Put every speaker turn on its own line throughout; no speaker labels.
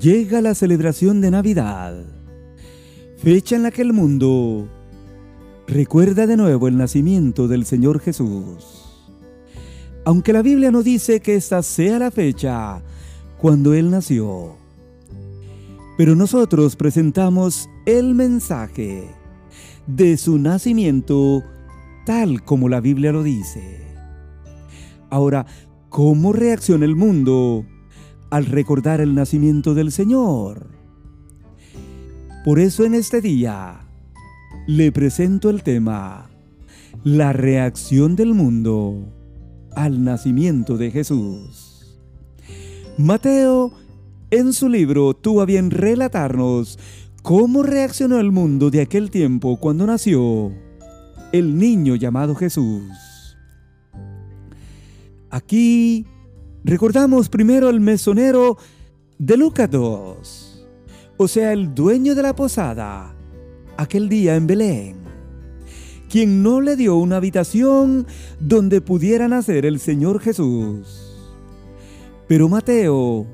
llega la celebración de Navidad, fecha en la que el mundo recuerda de nuevo el nacimiento del Señor Jesús. Aunque la Biblia no dice que esta sea la fecha cuando Él nació, pero nosotros presentamos el mensaje de su nacimiento tal como la Biblia lo dice. Ahora, ¿cómo reacciona el mundo al recordar el nacimiento del Señor? Por eso en este día le presento el tema, la reacción del mundo al nacimiento de Jesús. Mateo, en su libro, tuvo a bien relatarnos cómo reaccionó el mundo de aquel tiempo cuando nació el niño llamado Jesús. Aquí recordamos primero el mesonero de Lucas 2, o sea, el dueño de la posada, aquel día en Belén, quien no le dio una habitación donde pudiera nacer el Señor Jesús. Pero Mateo,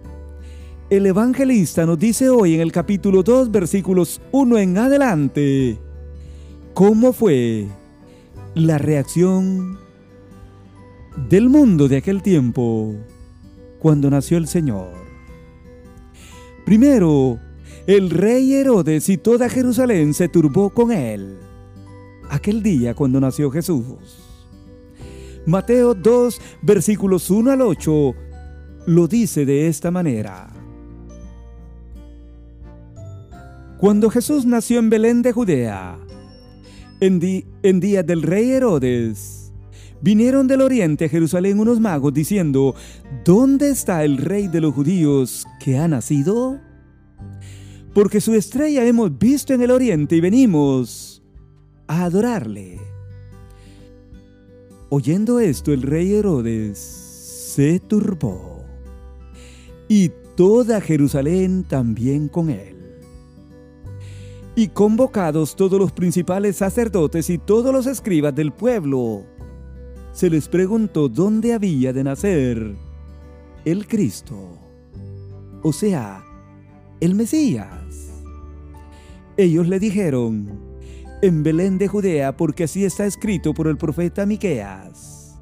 el evangelista nos dice hoy en el capítulo 2, versículos 1 en adelante, cómo fue la reacción del mundo de aquel tiempo cuando nació el Señor. Primero, el rey Herodes y toda Jerusalén se turbó con él aquel día cuando nació Jesús. Mateo 2, versículos 1 al 8, lo dice de esta manera. Cuando Jesús nació en Belén de Judea, en, en día del rey Herodes, vinieron del oriente a Jerusalén unos magos diciendo, ¿dónde está el rey de los judíos que ha nacido? Porque su estrella hemos visto en el oriente y venimos a adorarle. Oyendo esto, el rey Herodes se turbó y toda Jerusalén también con él. Y convocados todos los principales sacerdotes y todos los escribas del pueblo, se les preguntó dónde había de nacer el Cristo, o sea, el Mesías. Ellos le dijeron, en Belén de Judea, porque así está escrito por el profeta Miqueas.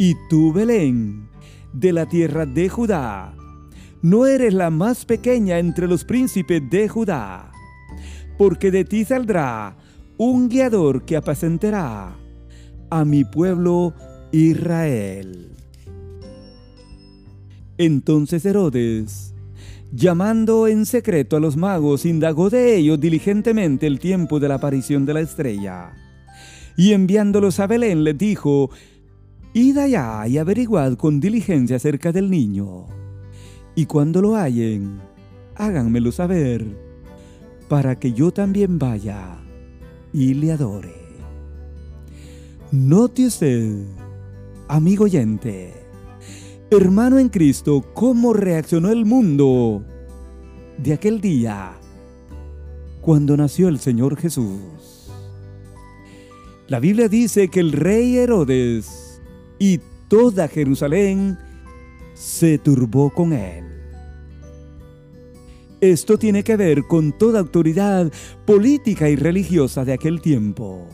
Y tú, Belén, de la tierra de Judá, no eres la más pequeña entre los príncipes de Judá, porque de ti saldrá un guiador que apacentará a mi pueblo Israel. Entonces Herodes, llamando en secreto a los magos, indagó de ellos diligentemente el tiempo de la aparición de la estrella. Y enviándolos a Belén les dijo, Id allá y averiguad con diligencia acerca del niño. Y cuando lo hallen, háganmelo saber, para que yo también vaya y le adore. Note usted, amigo oyente, hermano en Cristo, cómo reaccionó el mundo de aquel día cuando nació el Señor Jesús. La Biblia dice que el rey Herodes y toda Jerusalén se turbó con él. Esto tiene que ver con toda autoridad política y religiosa de aquel tiempo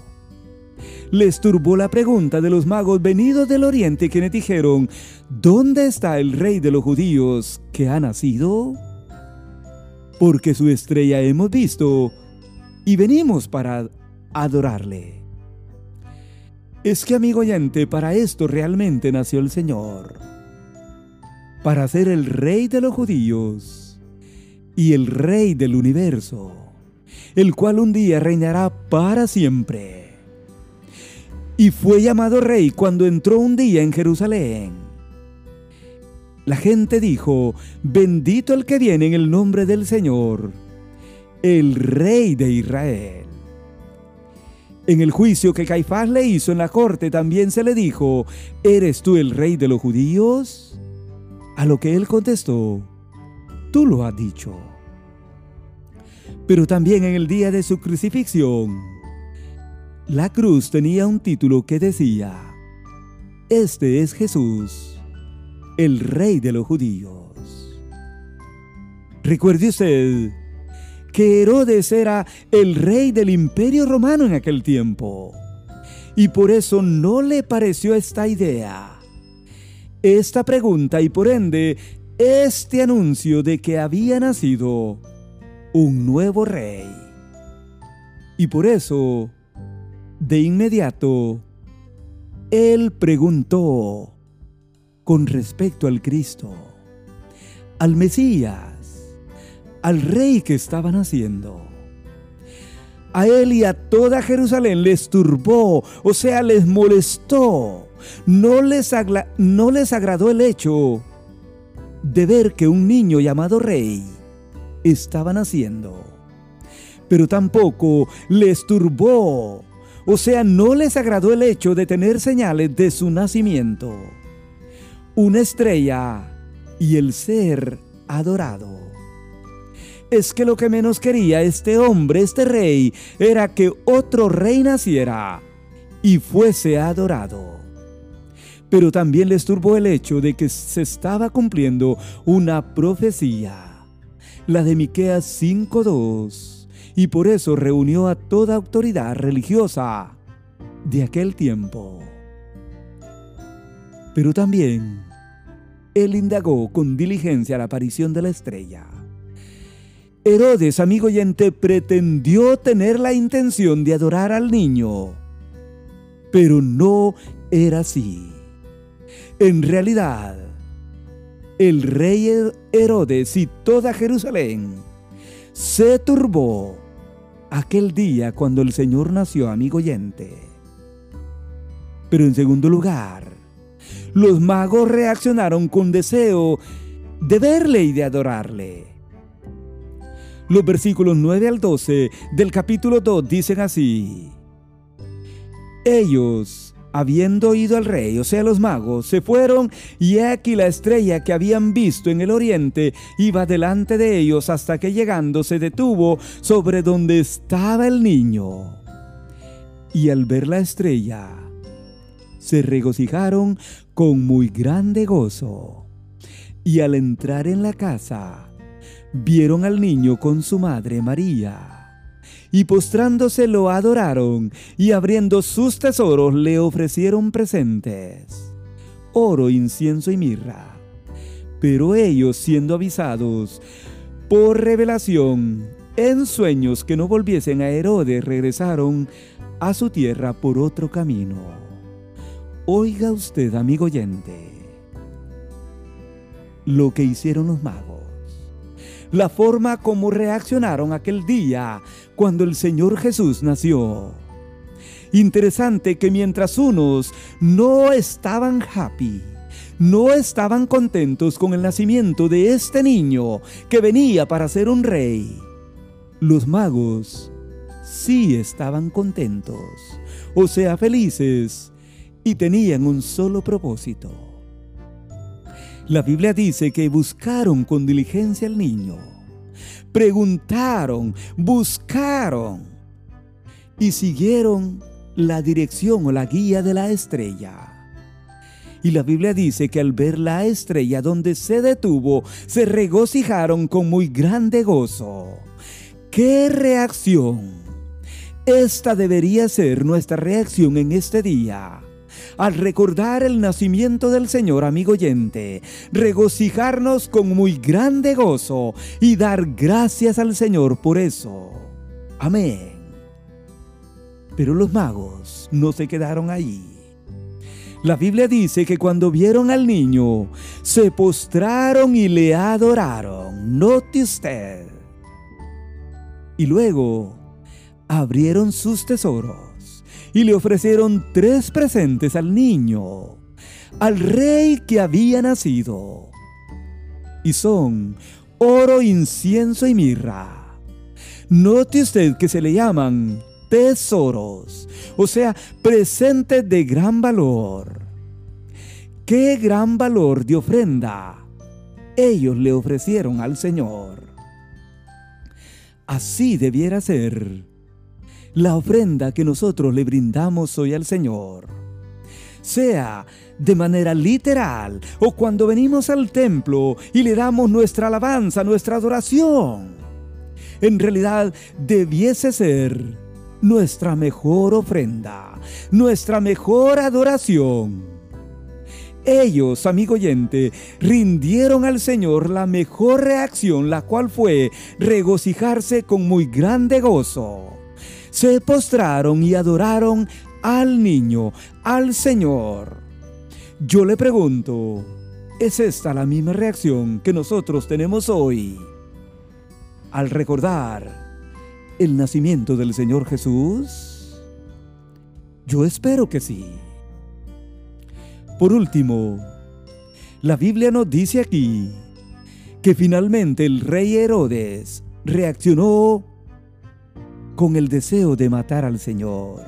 les turbó la pregunta de los magos venidos del oriente quienes dijeron, ¿dónde está el rey de los judíos que ha nacido? Porque su estrella hemos visto y venimos para adorarle. Es que, amigo oyente, para esto realmente nació el Señor. Para ser el rey de los judíos y el rey del universo, el cual un día reinará para siempre y fue llamado rey cuando entró un día en Jerusalén. La gente dijo, bendito el que viene en el nombre del Señor, el rey de Israel. En el juicio que Caifás le hizo en la corte también se le dijo, ¿eres tú el rey de los judíos? A lo que él contestó, tú lo has dicho. Pero también en el día de su crucifixión, la cruz tenía un título que decía, Este es Jesús, el Rey de los Judíos. Recuerde usted que Herodes era el rey del imperio romano en aquel tiempo. Y por eso no le pareció esta idea, esta pregunta y por ende este anuncio de que había nacido un nuevo rey. Y por eso, de inmediato, él preguntó con respecto al Cristo, al Mesías, al rey que estaban haciendo. A él y a toda Jerusalén les turbó, o sea, les molestó. No les, no les agradó el hecho de ver que un niño llamado rey estaba naciendo. Pero tampoco les turbó, o sea, no les agradó el hecho de tener señales de su nacimiento. Una estrella y el ser adorado es que lo que menos quería este hombre, este rey, era que otro rey naciera y fuese adorado. Pero también les turbó el hecho de que se estaba cumpliendo una profecía, la de Miqueas 5:2, y por eso reunió a toda autoridad religiosa de aquel tiempo. Pero también él indagó con diligencia la aparición de la estrella Herodes, amigo oyente, pretendió tener la intención de adorar al niño, pero no era así. En realidad, el rey Herodes y toda Jerusalén se turbó aquel día cuando el Señor nació, amigo oyente. Pero en segundo lugar, los magos reaccionaron con deseo de verle y de adorarle. Los versículos 9 al 12 del capítulo 2 dicen así. Ellos, habiendo oído al rey, o sea los magos, se fueron y aquí la estrella que habían visto en el oriente iba delante de ellos hasta que llegando se detuvo sobre donde estaba el niño. Y al ver la estrella, se regocijaron con muy grande gozo. Y al entrar en la casa, vieron al niño con su madre María. Y postrándose lo adoraron, y abriendo sus tesoros le ofrecieron presentes, oro, incienso y mirra. Pero ellos, siendo avisados por revelación, en sueños que no volviesen a Herodes, regresaron a su tierra por otro camino. Oiga usted, amigo oyente, lo que hicieron los magos la forma como reaccionaron aquel día cuando el Señor Jesús nació. Interesante que mientras unos no estaban happy, no estaban contentos con el nacimiento de este niño que venía para ser un rey, los magos sí estaban contentos, o sea, felices, y tenían un solo propósito la Biblia dice que buscaron con diligencia al niño. Preguntaron, buscaron y siguieron la dirección o la guía de la estrella. Y la Biblia dice que al ver la estrella donde se detuvo, se regocijaron con muy grande gozo. ¡Qué reacción! Esta debería ser nuestra reacción en este día al recordar el nacimiento del Señor, amigo oyente, regocijarnos con muy grande gozo y dar gracias al Señor por eso. Amén. Pero los magos no se quedaron ahí. La Biblia dice que cuando vieron al niño, se postraron y le adoraron. Note usted. Y luego abrieron sus tesoros y le ofrecieron tres presentes al niño, al rey que había nacido. Y son oro, incienso y mirra. Note usted que se le llaman tesoros, o sea, presentes de gran valor. ¿Qué gran valor de ofrenda ellos le ofrecieron al Señor? Así debiera ser la ofrenda que nosotros le brindamos hoy al Señor. sea de manera literal o cuando venimos al templo y le damos nuestra alabanza, nuestra adoración. En realidad debiese ser nuestra mejor ofrenda, nuestra mejor adoración. Ellos, amigo oyente, rindieron al Señor la mejor reacción, la cual fue regocijarse con muy grande gozo. Se postraron y adoraron al niño, al Señor. Yo le pregunto, ¿es esta la misma reacción que nosotros tenemos hoy al recordar el nacimiento del Señor Jesús? Yo espero que sí. Por último, la Biblia nos dice aquí que finalmente el rey Herodes reaccionó con el deseo de matar al Señor.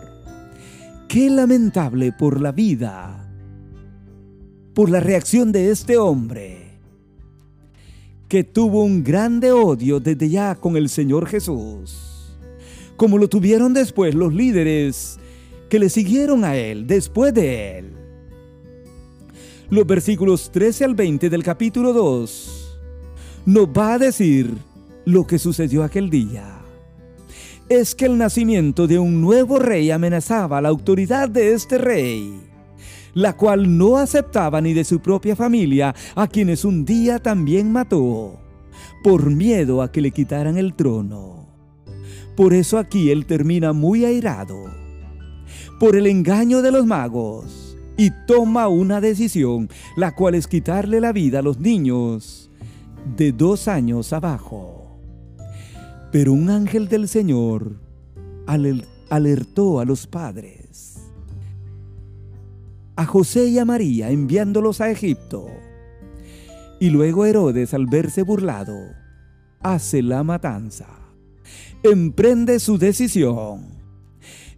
Qué lamentable por la vida, por la reacción de este hombre, que tuvo un grande odio desde ya con el Señor Jesús, como lo tuvieron después los líderes que le siguieron a él después de él los versículos 13 al 20 del capítulo 2, nos va a decir lo que sucedió aquel día. Es que el nacimiento de un nuevo rey amenazaba la autoridad de este rey, la cual no aceptaba ni de su propia familia, a quienes un día también mató, por miedo a que le quitaran el trono. Por eso aquí él termina muy airado, por el engaño de los magos y toma una decisión, la cual es quitarle la vida a los niños de dos años abajo. Pero un ángel del Señor alertó a los padres, a José y a María, enviándolos a Egipto. Y luego Herodes, al verse burlado, hace la matanza. Emprende su decisión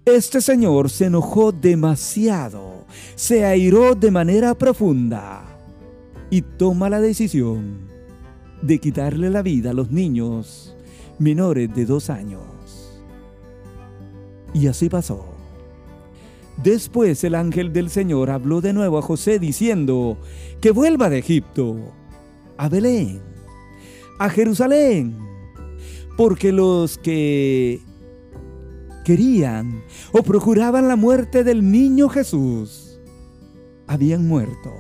este señor se enojó demasiado, se airó de manera profunda y toma la decisión de quitarle la vida a los niños menores de dos años. Y así pasó. Después el ángel del Señor habló de nuevo a José diciendo que vuelva de Egipto a Belén, a Jerusalén, porque los que querían o procuraban la muerte del niño Jesús habían muerto.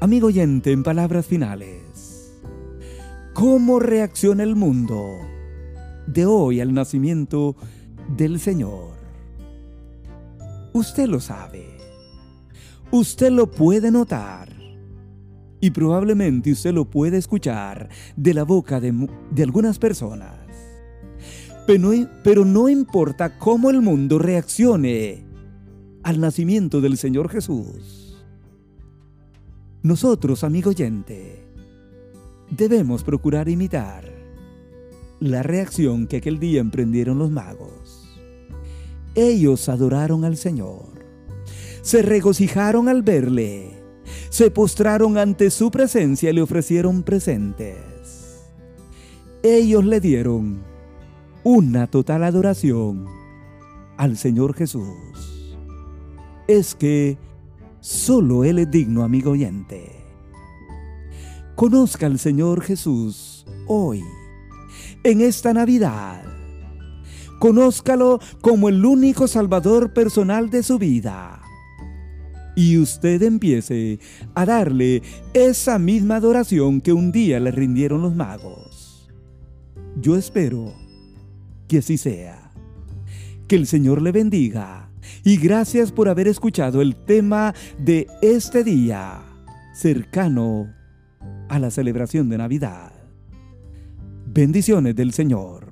Amigo oyente, en palabras finales, ¿cómo reacciona el mundo de hoy al nacimiento del Señor? Usted lo sabe. Usted lo puede notar. Y probablemente usted lo puede escuchar de la boca de, de algunas personas pero no importa cómo el mundo reaccione al nacimiento del Señor Jesús. Nosotros, amigo oyente, debemos procurar imitar la reacción que aquel día emprendieron los magos. Ellos adoraron al Señor, se regocijaron al verle, se postraron ante su presencia y le ofrecieron presentes. Ellos le dieron una total adoración al Señor Jesús. Es que solo Él es digno, amigo oyente. Conozca al Señor Jesús hoy, en esta Navidad. Conózcalo como el único Salvador personal de su vida. Y usted empiece a darle esa misma adoración que un día le rindieron los magos. Yo espero que así sea. Que el Señor le bendiga y gracias por haber escuchado el tema de este día cercano a la celebración de Navidad. Bendiciones del Señor.